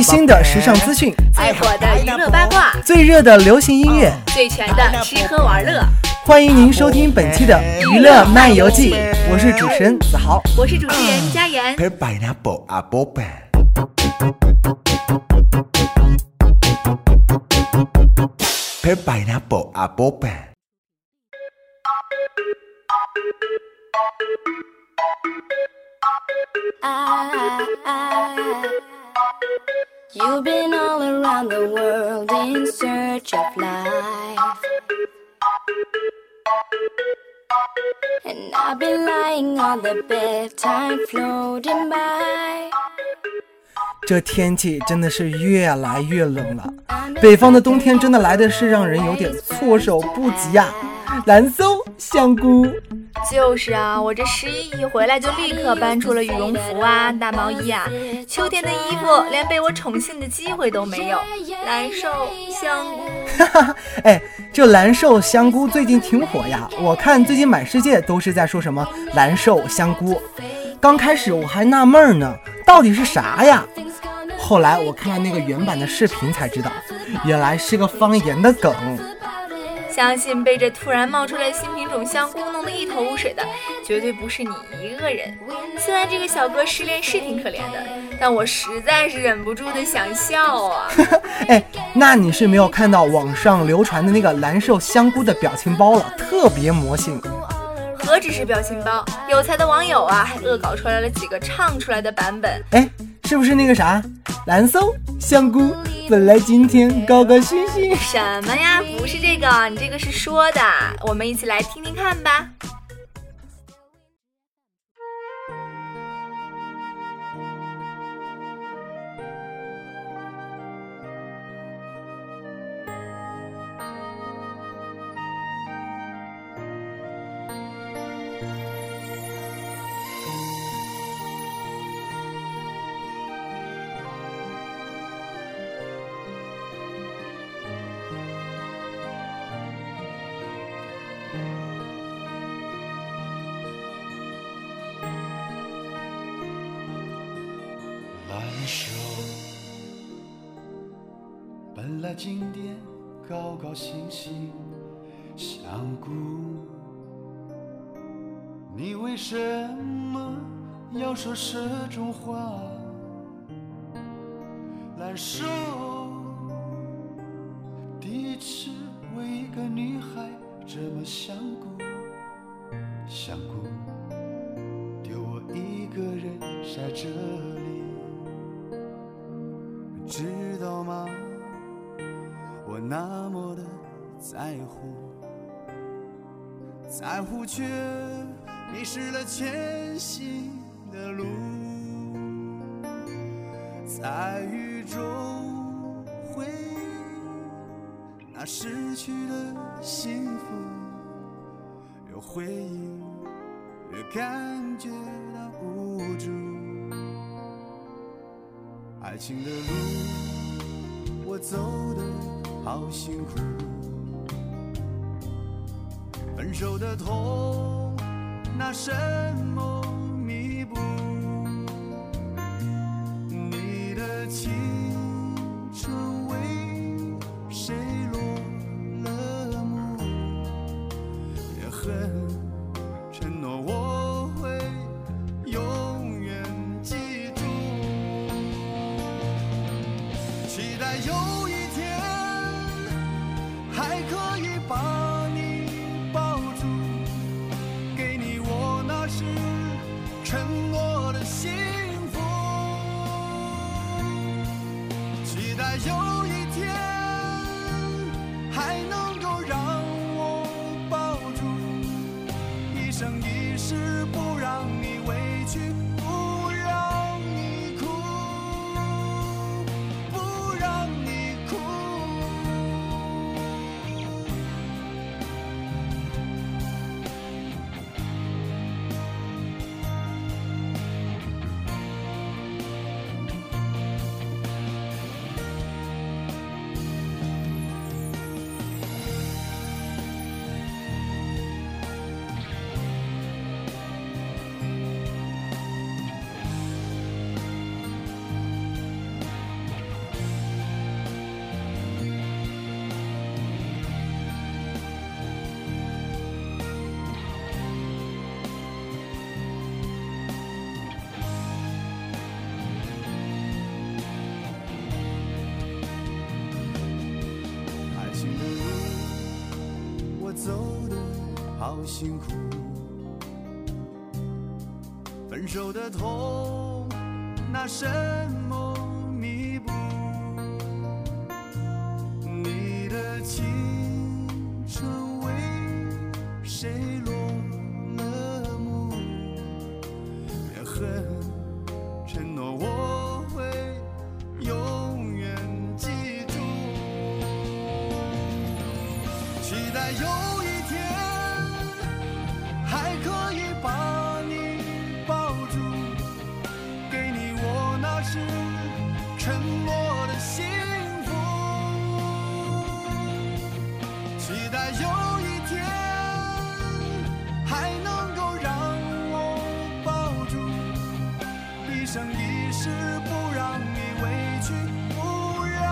最新的时尚资讯，最火的娱乐八卦，最热的流行音乐，最全的吃喝玩乐。欢迎您收听本期的娱乐漫游记，我是主持人子豪。我是主持人佳妍。Pen pineapple apple pen. Pen pineapple apple pen. I, I, you've been all around the world in search of life. And I've been lying on the bed, time floating by. 这天气真的是越来越冷了，北方的冬天真的来的是让人有点措手不及呀、蓝搜香菇，就是啊，我这十一一回来就立刻搬出了羽绒服啊、大毛衣啊，秋天的衣服连被我宠幸的机会都没有。蓝瘦，香菇。哈哈，哎，这蓝瘦香菇最近挺火呀，我看最近满世界都是在说什么蓝瘦香菇。刚开始我还纳闷呢，到底是啥呀？后来我看了那个原版的视频才知道，原来是个方言的梗。相信被这突然冒出来新品种香菇弄得一头雾水的，绝对不是你一个人。虽然这个小哥失恋是挺可怜的，但我实在是忍不住的想笑啊！哎，那你是没有看到网上流传的那个蓝瘦香菇的表情包了，特别魔性。何止是表情包，有才的网友啊，还恶搞出来了几个唱出来的版本。哎，是不是那个啥蓝瘦香菇？本来今天高高兴兴。什么呀？不是这个，你这个是说的。我们一起来听听看吧。手，本来今天高高兴兴，香菇，你为什么要说这种话？难受，第一次为一个女孩这么香菇，知道吗？我那么的在乎，在乎却迷失了前行的路，在雨中回忆那失去的幸福，有回忆。越感觉到无助，爱情的路我走的好辛苦，分手的痛拿什么弥补？你的情承诺的幸福。期待有一天还能够让我抱住。一生一世不让你委屈，我走的好辛苦，分手的痛拿什么沉默的幸福。期待有一天还能够让我抱住，一生一世不让你委屈，不让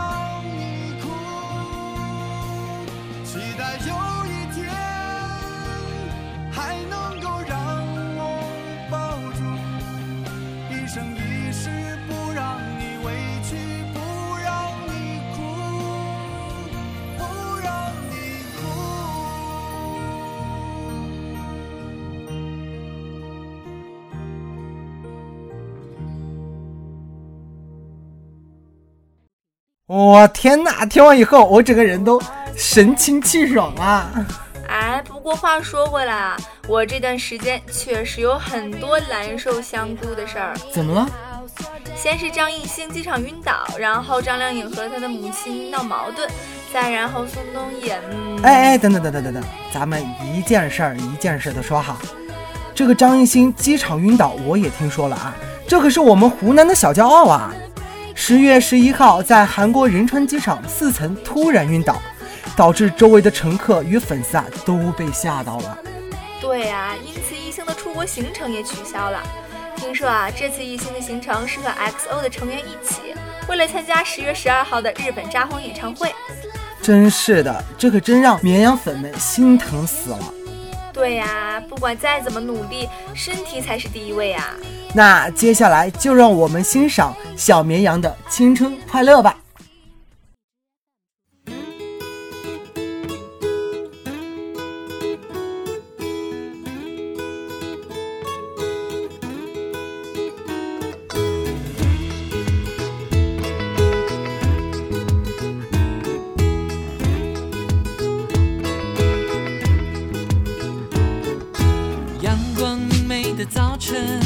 你哭。期待有我天哪！听完以后，我整个人都神清气爽啊！哎，不过话说回来啊，我这段时间确实有很多难受香菇的事儿。怎么了？先是张艺兴机场晕倒，然后张靓颖和他的母亲闹矛盾，再然后宋冬野……嗯，哎哎，等等等等等等，咱们一件事儿一件事儿的说哈。这个张艺兴机场晕倒，我也听说了啊，这可是我们湖南的小骄傲啊！十月十一号，在韩国仁川机场四层突然晕倒，导致周围的乘客与粉丝啊都被吓到了。对呀、因此艺兴的出国行程也取消了。听说啊，这次艺兴的行程是和 XO 的成员一起，为了参加十月十二号的日本札幌演唱会。真是的，这可真让绵羊粉们心疼死了。对呀、不管再怎么努力，身体才是第一位啊！那接下来就让我们欣赏小绵羊的青春快乐吧。阳光明媚的早晨，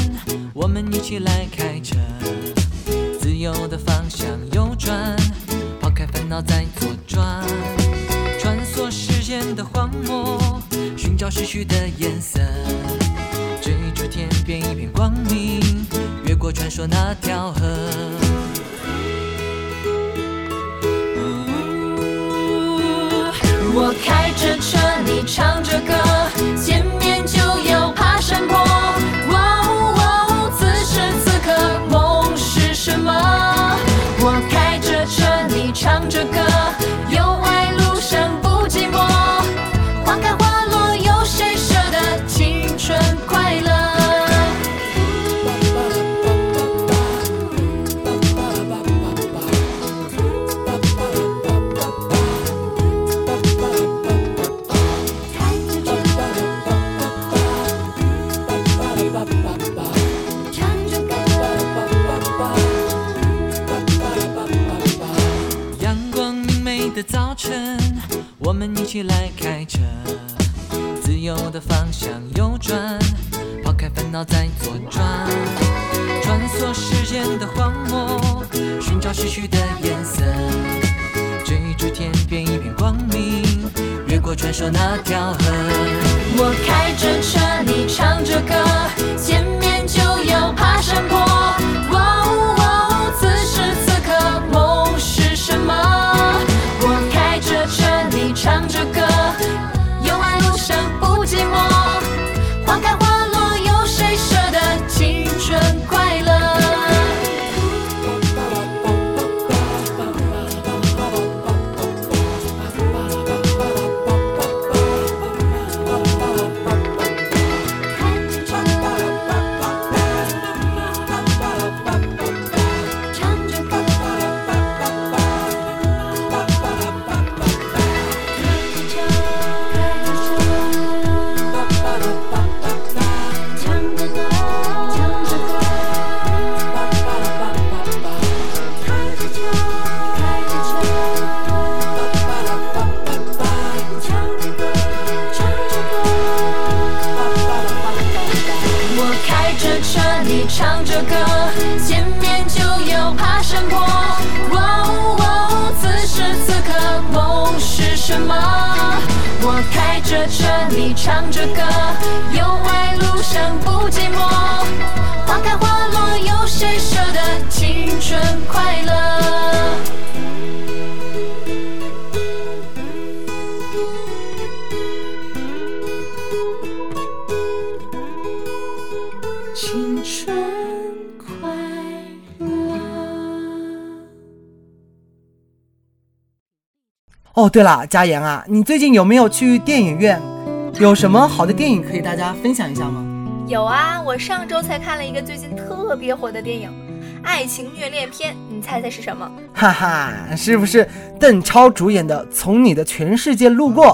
我们一起来开车，自由的方向右转，抛开烦恼再左转，穿梭时间的荒漠，寻找逝去的颜色，追逐天边一片光明，越过传说那条河。我开着车，你唱着歌，前山坡。哇哦哇哦，此时此刻梦是什么？我开着车，你唱着歌，早晨，我们一起来开车，自由的方向右转，抛开烦恼再左转，穿梭时间的荒漠，寻找逝去的颜色，追逐天边一片光明，越过传说那条河。我开着车，你唱着歌，前面就有爬山坡。唱着歌，着车，你唱着歌，有爱路上不寂寞。花开花落，有谁舍得青春快乐？哦，对了，佳妍啊，你最近有没有去电影院？有什么好的电影可以大家分享一下吗？有啊，我上周才看了一个最近特别火的电影《爱情虐恋片》，你猜猜是什么？哈哈，是不是邓超主演的《从你的全世界路过》？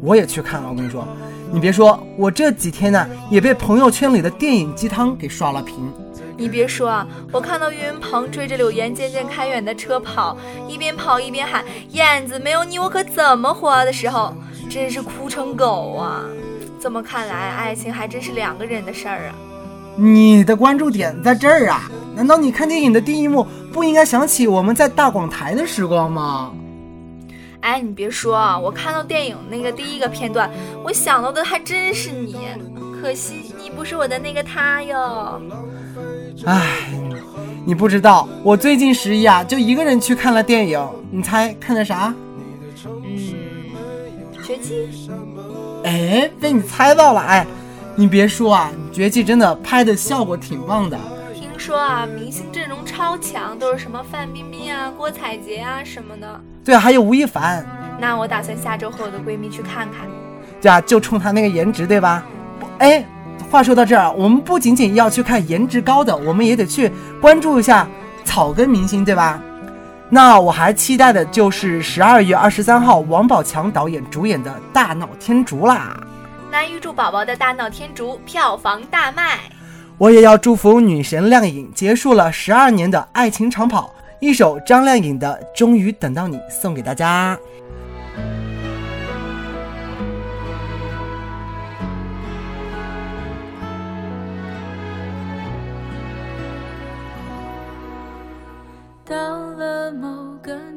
我也去看了，我跟你说，你别说，我这几天呢也被朋友圈里的电影鸡汤给刷了屏。你别说啊，我看到岳云鹏追着柳岩渐渐开远的车跑，一边跑一边喊“燕子没有你我可怎么活”的时候，真是哭成狗啊！这么看来，爱情还真是两个人的事儿啊。你的关注点在这儿啊？难道你看电影的第一幕不应该想起我们在大广台的时光吗？哎，你别说啊，我看到电影那个第一个片段，我想到的还真是你，可惜你不是我的那个他哟。唉，你不知道，我最近十一啊就一个人去看了电影，你猜看的啥？嗯，绝技。哎，被你猜到了！哎，你别说啊，《绝技》真的拍的效果挺棒的。听说啊，明星阵容超强，都是什么范冰冰啊、郭采洁啊什么的。对啊，还有吴亦凡，那我打算下周和我的闺蜜去看看。对啊，就冲她那个颜值，对吧？不哎，话说到这儿，我们不仅仅要去看颜值高的，我们也得去关注一下草根明星，对吧？那我还期待的就是十二月二十三号王宝强导演主演的《大闹天竺》啦。那预祝宝宝的大闹天竺票房大卖。我也要祝福女神亮颖结束了十二年的爱情长跑，一首张靓颖的《终于等到你》送给大家。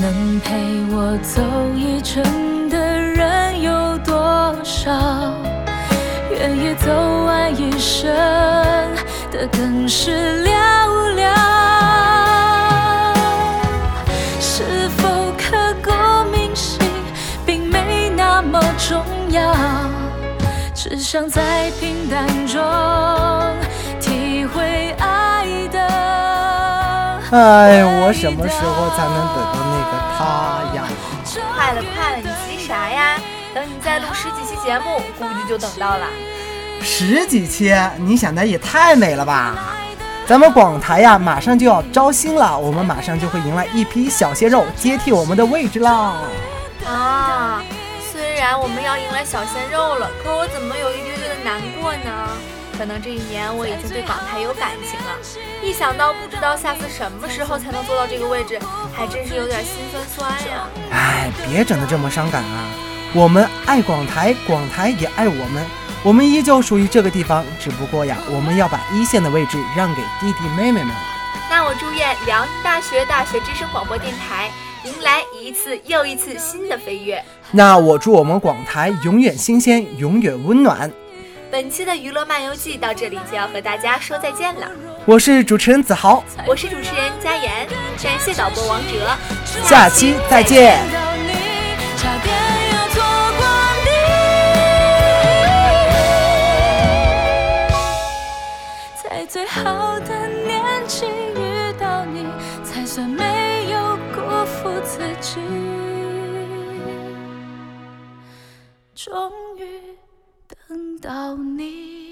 能陪我走一程的人有多少？愿意走完一生的更是寥寥。是否刻骨铭心，并没那么重要，只想在平淡中体会爱的。哎，我什么时候才能等到他呀？快了快了，你急啥呀？等你再录十几期节目，估计就等到了。十几期，你想的也太美了吧！咱们广台呀，马上就要招新了，我们马上就会迎来一批小鲜肉接替我们的位置啦。啊，虽然我们要迎来小鲜肉了，可我怎么有一丢丢的难过呢？可能这一年我已经对港台有感情了，一想到不知道下次什么时候才能坐到这个位置，还真是有点心酸酸呀。哎，别整得这么伤感啊！我们爱广台，广台也爱我们，我们依旧属于这个地方，只不过呀，我们要把一线的位置让给弟弟妹妹们了。那我祝愿辽宁大学大学之声广播电台迎来一次又一次新的飞跃。那我祝我们广台永远新鲜，永远温暖。本期的娱乐漫游记到这里就要和大家说再见了，我是主持人子豪，我是主持人佳妍，感谢导播王哲，下期再见。见到你，差点要错过你，在最好的年纪遇到你，才算没有辜负自己。终到你。